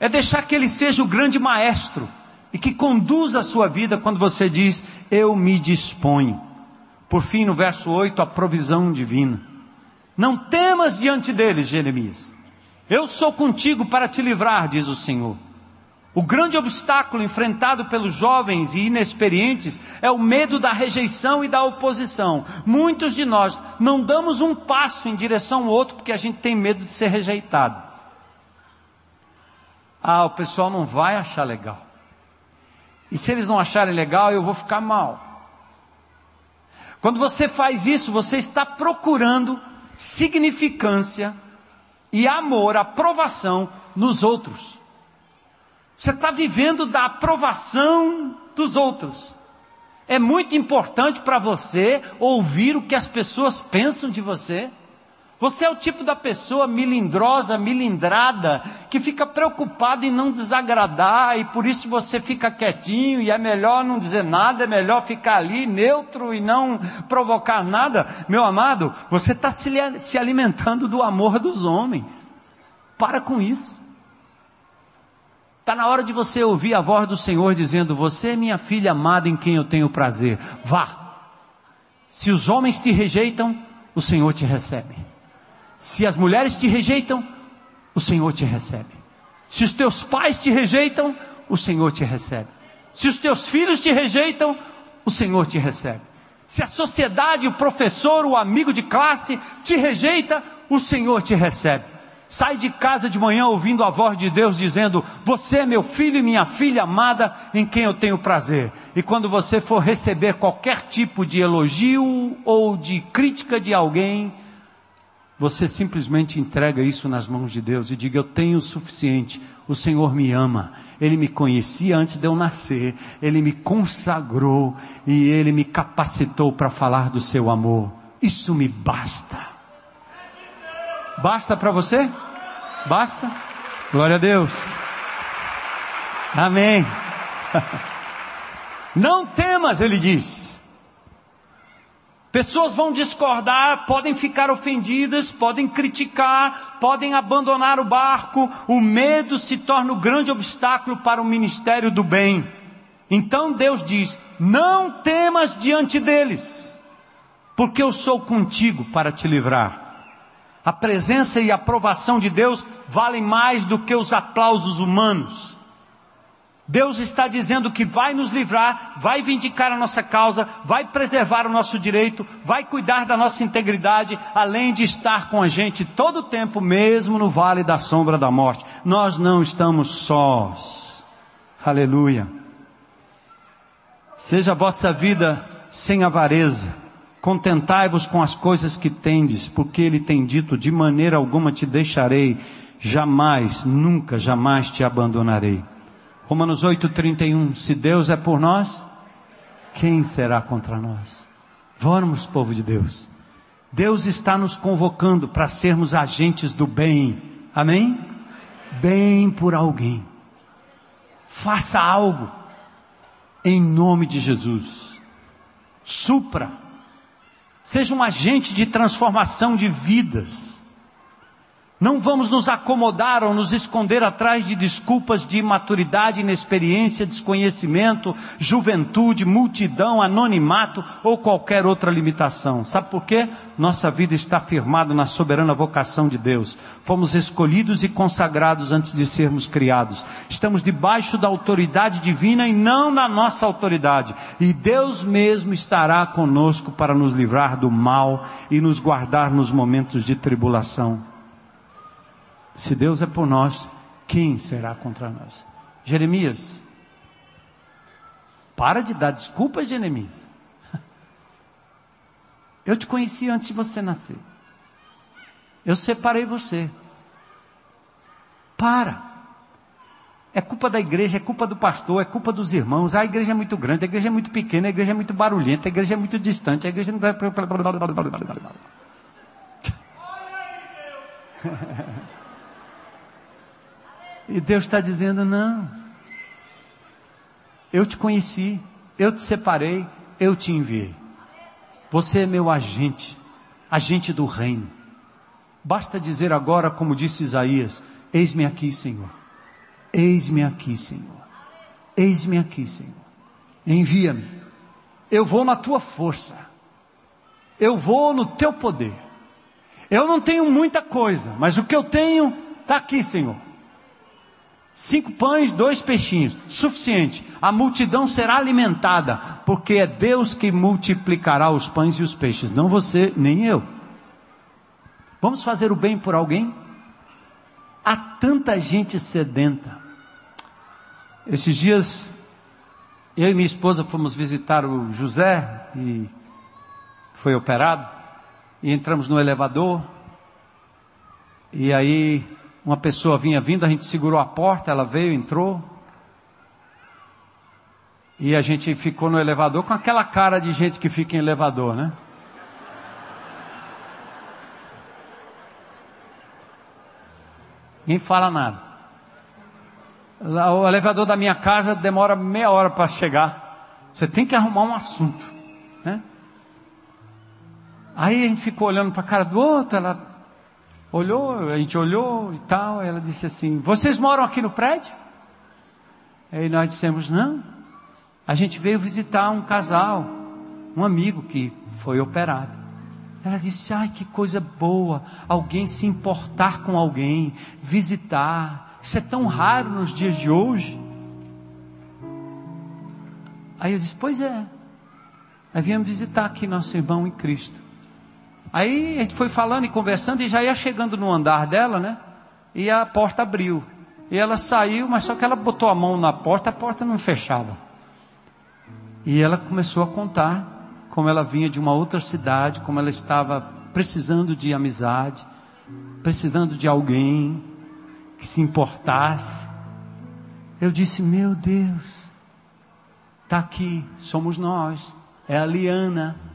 é deixar que ele seja o grande maestro e que conduza a sua vida quando você diz: Eu me disponho. Por fim, no verso 8, a provisão divina. Não temas diante deles, Jeremias. Eu sou contigo para te livrar, diz o Senhor. O grande obstáculo enfrentado pelos jovens e inexperientes é o medo da rejeição e da oposição. Muitos de nós não damos um passo em direção ao outro porque a gente tem medo de ser rejeitado. Ah, o pessoal não vai achar legal. E se eles não acharem legal, eu vou ficar mal. Quando você faz isso, você está procurando significância e amor, aprovação nos outros. Você está vivendo da aprovação dos outros. É muito importante para você ouvir o que as pessoas pensam de você. Você é o tipo da pessoa milindrosa, milindrada, que fica preocupada em não desagradar e por isso você fica quietinho e é melhor não dizer nada, é melhor ficar ali neutro e não provocar nada. Meu amado, você está se, se alimentando do amor dos homens. Para com isso. Está na hora de você ouvir a voz do Senhor dizendo: Você é minha filha amada em quem eu tenho prazer. Vá. Se os homens te rejeitam, o Senhor te recebe. Se as mulheres te rejeitam, o Senhor te recebe. Se os teus pais te rejeitam, o Senhor te recebe. Se os teus filhos te rejeitam, o Senhor te recebe. Se a sociedade, o professor, o amigo de classe te rejeita, o Senhor te recebe. Sai de casa de manhã ouvindo a voz de Deus dizendo: Você é meu filho e minha filha amada em quem eu tenho prazer. E quando você for receber qualquer tipo de elogio ou de crítica de alguém, você simplesmente entrega isso nas mãos de Deus e diga: Eu tenho o suficiente. O Senhor me ama. Ele me conhecia antes de eu nascer. Ele me consagrou e ele me capacitou para falar do seu amor. Isso me basta. Basta para você? Basta? Glória a Deus. Amém. (laughs) Não temas, ele diz. Pessoas vão discordar, podem ficar ofendidas, podem criticar, podem abandonar o barco. O medo se torna o grande obstáculo para o ministério do bem. Então Deus diz: Não temas diante deles, porque eu sou contigo para te livrar. A presença e a aprovação de Deus valem mais do que os aplausos humanos. Deus está dizendo que vai nos livrar, vai vindicar a nossa causa, vai preservar o nosso direito, vai cuidar da nossa integridade, além de estar com a gente todo o tempo, mesmo no vale da sombra da morte. Nós não estamos sós. Aleluia. Seja a vossa vida sem avareza. Contentai-vos com as coisas que tendes, porque ele tem dito: de maneira alguma te deixarei, jamais, nunca, jamais te abandonarei. Romanos 8,31. Se Deus é por nós, quem será contra nós? Vamos, povo de Deus. Deus está nos convocando para sermos agentes do bem. Amém? Bem por alguém. Faça algo em nome de Jesus. Supra. Seja um agente de transformação de vidas. Não vamos nos acomodar ou nos esconder atrás de desculpas de imaturidade, inexperiência, desconhecimento, juventude, multidão, anonimato ou qualquer outra limitação. Sabe por quê? Nossa vida está firmada na soberana vocação de Deus. Fomos escolhidos e consagrados antes de sermos criados. Estamos debaixo da autoridade divina e não da nossa autoridade. E Deus mesmo estará conosco para nos livrar do mal e nos guardar nos momentos de tribulação. Se Deus é por nós, quem será contra nós? Jeremias, para de dar desculpas, Jeremias. (laughs) Eu te conheci antes de você nascer. Eu separei você. Para. É culpa da igreja, é culpa do pastor, é culpa dos irmãos. a igreja é muito grande, a igreja é muito pequena, a igreja é muito barulhenta, a igreja é muito distante, a igreja não. (laughs) (laughs) E Deus está dizendo: não. Eu te conheci, eu te separei, eu te enviei. Você é meu agente, agente do reino. Basta dizer agora, como disse Isaías: Eis-me aqui, Senhor. Eis-me aqui, Senhor. Eis-me aqui, Senhor. Envia-me. Eu vou na tua força. Eu vou no teu poder. Eu não tenho muita coisa, mas o que eu tenho está aqui, Senhor. Cinco pães, dois peixinhos, suficiente. A multidão será alimentada, porque é Deus que multiplicará os pães e os peixes, não você nem eu. Vamos fazer o bem por alguém? Há tanta gente sedenta. Esses dias, eu e minha esposa fomos visitar o José, e foi operado, e entramos no elevador, e aí uma pessoa vinha vindo, a gente segurou a porta, ela veio, entrou. E a gente ficou no elevador com aquela cara de gente que fica em elevador, né? Ninguém fala nada. O elevador da minha casa demora meia hora para chegar. Você tem que arrumar um assunto, né? Aí a gente ficou olhando para a cara do outro, ela Olhou, a gente olhou e tal, ela disse assim: Vocês moram aqui no prédio? Aí nós dissemos: Não. A gente veio visitar um casal, um amigo que foi operado. Ela disse: Ai, que coisa boa, alguém se importar com alguém, visitar. Isso é tão raro nos dias de hoje. Aí eu disse: Pois é. Aí viemos visitar aqui nosso irmão em Cristo. Aí a gente foi falando e conversando e já ia chegando no andar dela, né? E a porta abriu. E ela saiu, mas só que ela botou a mão na porta, a porta não fechava. E ela começou a contar como ela vinha de uma outra cidade, como ela estava precisando de amizade, precisando de alguém que se importasse. Eu disse: Meu Deus, está aqui, somos nós, é a Liana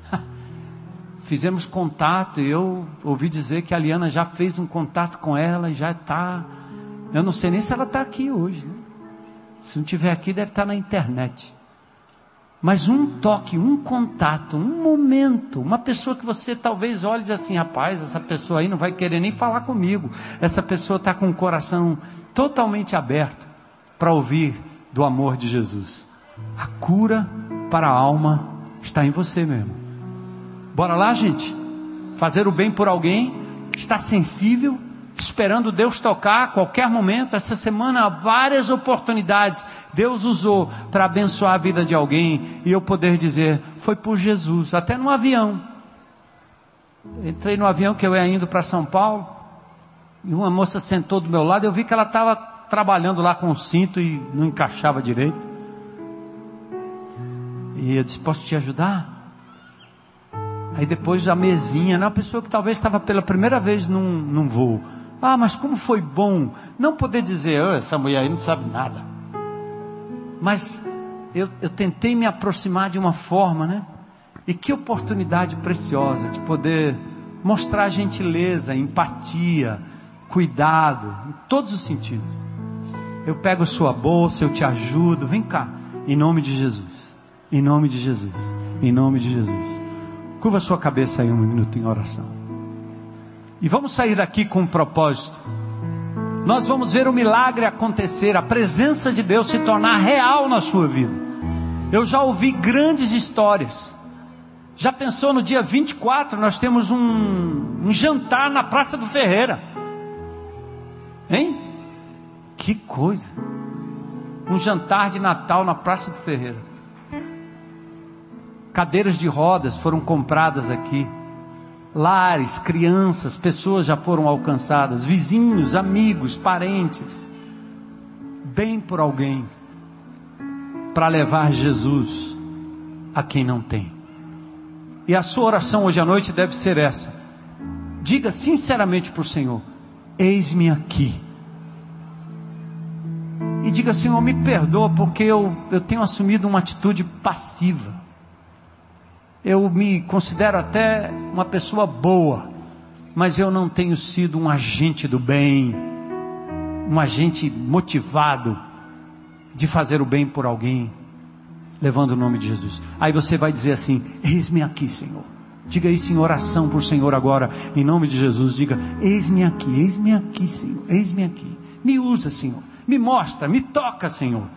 fizemos contato e eu ouvi dizer que a Liana já fez um contato com ela e já está. Eu não sei nem se ela está aqui hoje. Né? Se não estiver aqui, deve estar tá na internet. Mas um toque, um contato, um momento, uma pessoa que você talvez olhe e diz assim: rapaz, essa pessoa aí não vai querer nem falar comigo. Essa pessoa está com o coração totalmente aberto para ouvir do amor de Jesus. A cura para a alma está em você mesmo. Bora lá, gente? Fazer o bem por alguém, está sensível, esperando Deus tocar a qualquer momento. Essa semana, várias oportunidades Deus usou para abençoar a vida de alguém e eu poder dizer: foi por Jesus, até no avião. Entrei no avião que eu ia indo para São Paulo e uma moça sentou do meu lado. Eu vi que ela estava trabalhando lá com o cinto e não encaixava direito. E eu disse: Posso te ajudar? Aí depois a mesinha, né? uma pessoa que talvez estava pela primeira vez num, num voo. Ah, mas como foi bom não poder dizer, oh, essa mulher aí não sabe nada. Mas eu, eu tentei me aproximar de uma forma, né? E que oportunidade preciosa de poder mostrar gentileza, empatia, cuidado, em todos os sentidos. Eu pego sua bolsa, eu te ajudo, vem cá, em nome de Jesus, em nome de Jesus, em nome de Jesus. Curva sua cabeça aí um minuto em oração. E vamos sair daqui com um propósito. Nós vamos ver o milagre acontecer, a presença de Deus se tornar real na sua vida. Eu já ouvi grandes histórias. Já pensou no dia 24, nós temos um, um jantar na Praça do Ferreira. Hein? Que coisa. Um jantar de Natal na Praça do Ferreira. Cadeiras de rodas foram compradas aqui. Lares, crianças, pessoas já foram alcançadas, vizinhos, amigos, parentes. Bem por alguém para levar Jesus a quem não tem. E a sua oração hoje à noite deve ser essa. Diga sinceramente para o Senhor: Eis-me aqui. E diga, Senhor, me perdoa porque eu, eu tenho assumido uma atitude passiva. Eu me considero até uma pessoa boa, mas eu não tenho sido um agente do bem, um agente motivado de fazer o bem por alguém levando o nome de Jesus. Aí você vai dizer assim: Eis-me aqui, Senhor. Diga isso em oração por Senhor agora, em nome de Jesus. Diga: Eis-me aqui, eis-me aqui, Senhor. Eis-me aqui. Me usa, Senhor. Me mostra, me toca, Senhor.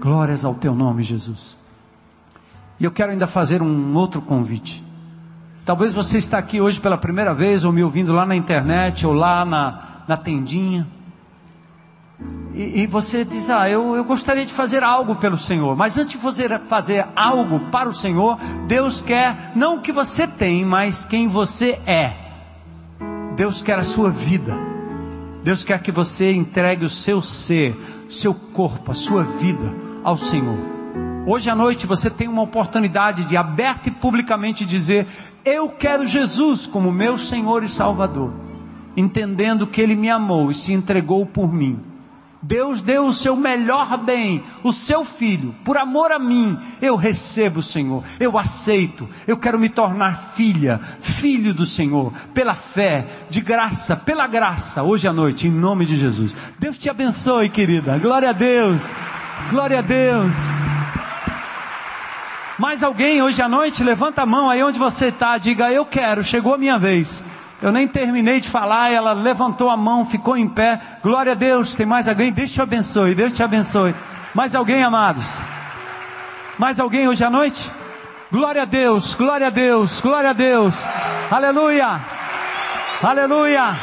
Glórias ao teu nome, Jesus. E eu quero ainda fazer um outro convite. Talvez você está aqui hoje pela primeira vez, ou me ouvindo lá na internet, ou lá na, na tendinha. E, e, você diz: Ah, eu, eu gostaria de fazer algo pelo Senhor. Mas antes de fazer, fazer algo para o Senhor, Deus quer não o que você tem, mas quem você é. Deus quer a sua vida. Deus quer que você entregue o seu ser, seu corpo, a sua vida ao Senhor. Hoje à noite você tem uma oportunidade de aberta e publicamente dizer: Eu quero Jesus como meu Senhor e Salvador, entendendo que Ele me amou e se entregou por mim. Deus deu o seu melhor bem, o seu filho, por amor a mim, eu recebo, Senhor, eu aceito, eu quero me tornar filha, filho do Senhor, pela fé, de graça, pela graça, hoje à noite, em nome de Jesus. Deus te abençoe, querida, glória a Deus, glória a Deus. Mais alguém hoje à noite, levanta a mão aí onde você está, diga: Eu quero, chegou a minha vez. Eu nem terminei de falar, ela levantou a mão, ficou em pé. Glória a Deus. Tem mais alguém? Deus te abençoe. Deus te abençoe. Mais alguém, amados? Mais alguém hoje à noite? Glória a Deus, glória a Deus, glória a Deus. Aleluia. Aleluia.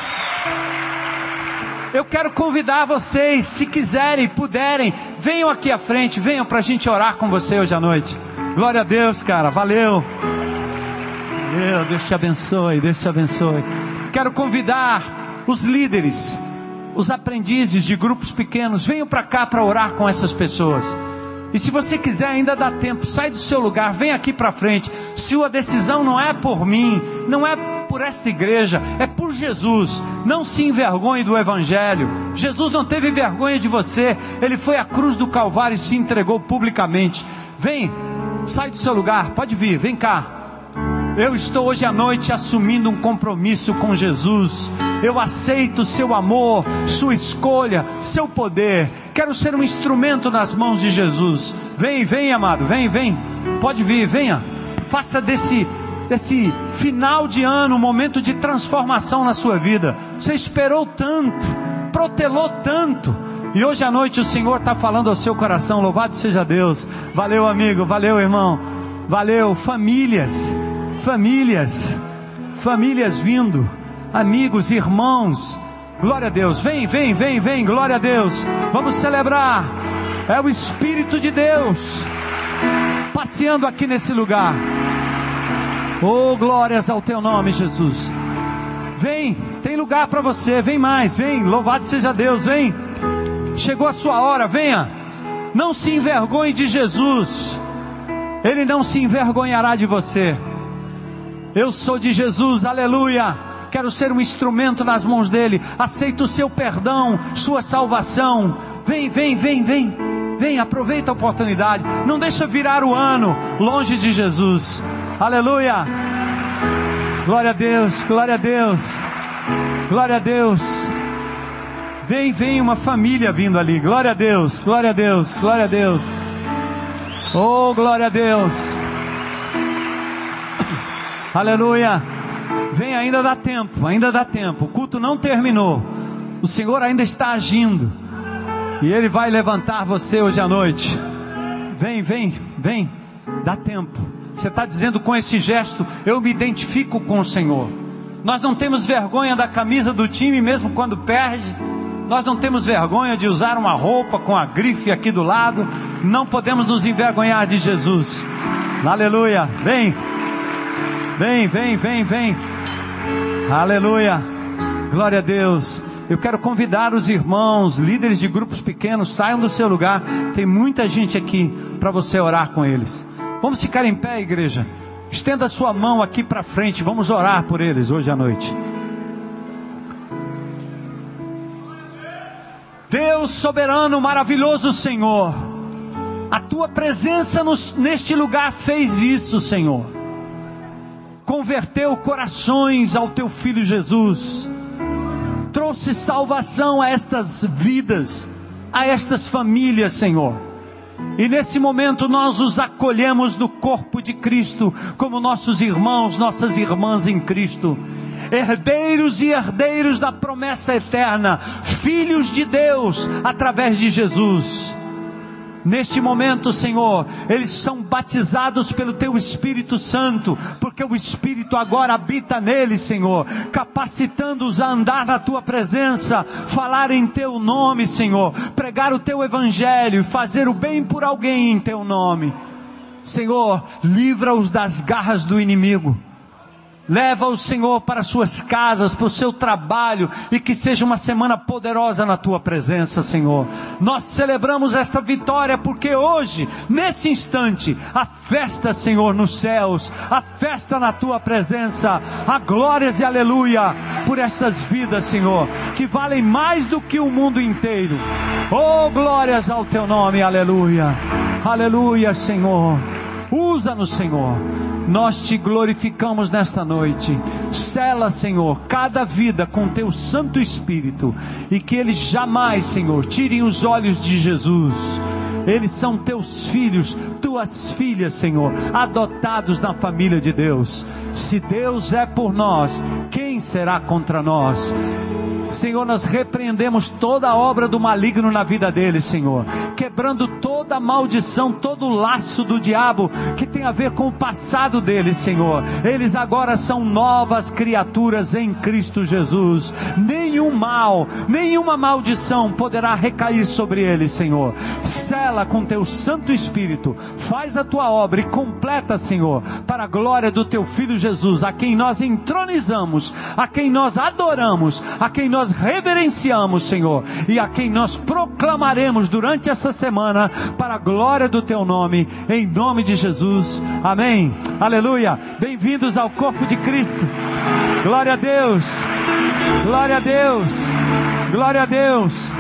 Eu quero convidar vocês, se quiserem, puderem, venham aqui à frente, venham para a gente orar com você hoje à noite. Glória a Deus, cara. Valeu. Meu, Deus te abençoe, Deus te abençoe. Quero convidar os líderes, os aprendizes de grupos pequenos, venham para cá para orar com essas pessoas. E se você quiser, ainda dá tempo, sai do seu lugar, vem aqui para frente. Se a decisão não é por mim, não é por esta igreja, é por Jesus. Não se envergonhe do Evangelho. Jesus não teve vergonha de você, ele foi à cruz do Calvário e se entregou publicamente. Vem, sai do seu lugar, pode vir, vem cá. Eu estou hoje à noite assumindo um compromisso com Jesus. Eu aceito seu amor, sua escolha, seu poder. Quero ser um instrumento nas mãos de Jesus. Vem, vem, amado, vem, vem. Pode vir, venha. Faça desse desse final de ano um momento de transformação na sua vida. Você esperou tanto, protelou tanto. E hoje à noite o Senhor está falando ao seu coração. Louvado seja Deus. Valeu, amigo. Valeu, irmão. Valeu, famílias famílias, famílias vindo, amigos, irmãos. Glória a Deus. Vem, vem, vem, vem. Glória a Deus. Vamos celebrar. É o Espírito de Deus passeando aqui nesse lugar. Oh, glórias ao teu nome, Jesus. Vem, tem lugar para você. Vem mais, vem. Louvado seja Deus, vem. Chegou a sua hora, venha. Não se envergonhe de Jesus. Ele não se envergonhará de você. Eu sou de Jesus, aleluia. Quero ser um instrumento nas mãos dele. Aceito o seu perdão, sua salvação. Vem, vem, vem, vem. vem, aproveita a oportunidade. Não deixa virar o ano longe de Jesus. Aleluia. Glória a Deus, glória a Deus. Glória a Deus. Vem, vem uma família vindo ali. Glória a Deus, glória a Deus, glória a Deus. Oh, glória a Deus. (coughs) Aleluia. Vem, ainda dá tempo, ainda dá tempo. O culto não terminou. O Senhor ainda está agindo. E Ele vai levantar você hoje à noite. Vem, vem, vem. Dá tempo. Você está dizendo com esse gesto: Eu me identifico com o Senhor. Nós não temos vergonha da camisa do time, mesmo quando perde. Nós não temos vergonha de usar uma roupa com a grife aqui do lado. Não podemos nos envergonhar de Jesus. Aleluia. Vem. Vem, vem, vem, vem. Aleluia. Glória a Deus. Eu quero convidar os irmãos, líderes de grupos pequenos, saiam do seu lugar. Tem muita gente aqui para você orar com eles. Vamos ficar em pé, igreja. Estenda a sua mão aqui para frente. Vamos orar por eles hoje à noite. Deus soberano, maravilhoso Senhor, a tua presença nos, neste lugar fez isso, Senhor. Converteu corações ao teu filho Jesus, trouxe salvação a estas vidas, a estas famílias, Senhor. E nesse momento nós os acolhemos no corpo de Cristo, como nossos irmãos, nossas irmãs em Cristo herdeiros e herdeiros da promessa eterna, filhos de Deus através de Jesus. Neste momento, Senhor, eles são batizados pelo Teu Espírito Santo, porque o Espírito agora habita neles, Senhor, capacitando-os a andar na Tua presença, falar em Teu nome, Senhor, pregar o Teu Evangelho, fazer o bem por alguém em Teu nome. Senhor, livra-os das garras do inimigo Leva o Senhor para suas casas, para o seu trabalho e que seja uma semana poderosa na tua presença, Senhor. Nós celebramos esta vitória porque hoje, nesse instante, a festa, Senhor, nos céus, a festa na tua presença, a glórias e aleluia por estas vidas, Senhor, que valem mais do que o mundo inteiro. Oh, glórias ao teu nome, aleluia. Aleluia, Senhor. Usa-nos, Senhor. Nós te glorificamos nesta noite. Sela, Senhor, cada vida com teu Santo Espírito e que eles jamais, Senhor, tirem os olhos de Jesus. Eles são teus filhos, tuas filhas, Senhor, adotados na família de Deus. Se Deus é por nós, quem será contra nós? Senhor, nós repreendemos toda a obra do maligno na vida deles, Senhor, quebrando toda maldição, todo laço do diabo que tem a ver com o passado deles, Senhor. Eles agora são novas criaturas em Cristo Jesus. Nenhum mal, nenhuma maldição poderá recair sobre eles, Senhor. Sela com teu Santo Espírito, faz a tua obra e completa, Senhor, para a glória do teu Filho Jesus, a quem nós entronizamos, a quem nós adoramos, a quem nós nós reverenciamos, Senhor, e a quem nós proclamaremos durante essa semana para a glória do teu nome, em nome de Jesus. Amém. Aleluia. Bem-vindos ao corpo de Cristo. Glória a Deus. Glória a Deus. Glória a Deus.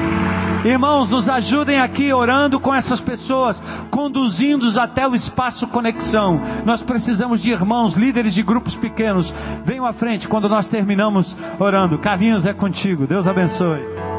Irmãos, nos ajudem aqui orando com essas pessoas, conduzindo-os até o espaço conexão. Nós precisamos de irmãos, líderes de grupos pequenos. Venham à frente quando nós terminamos orando. Carlinhos é contigo. Deus abençoe.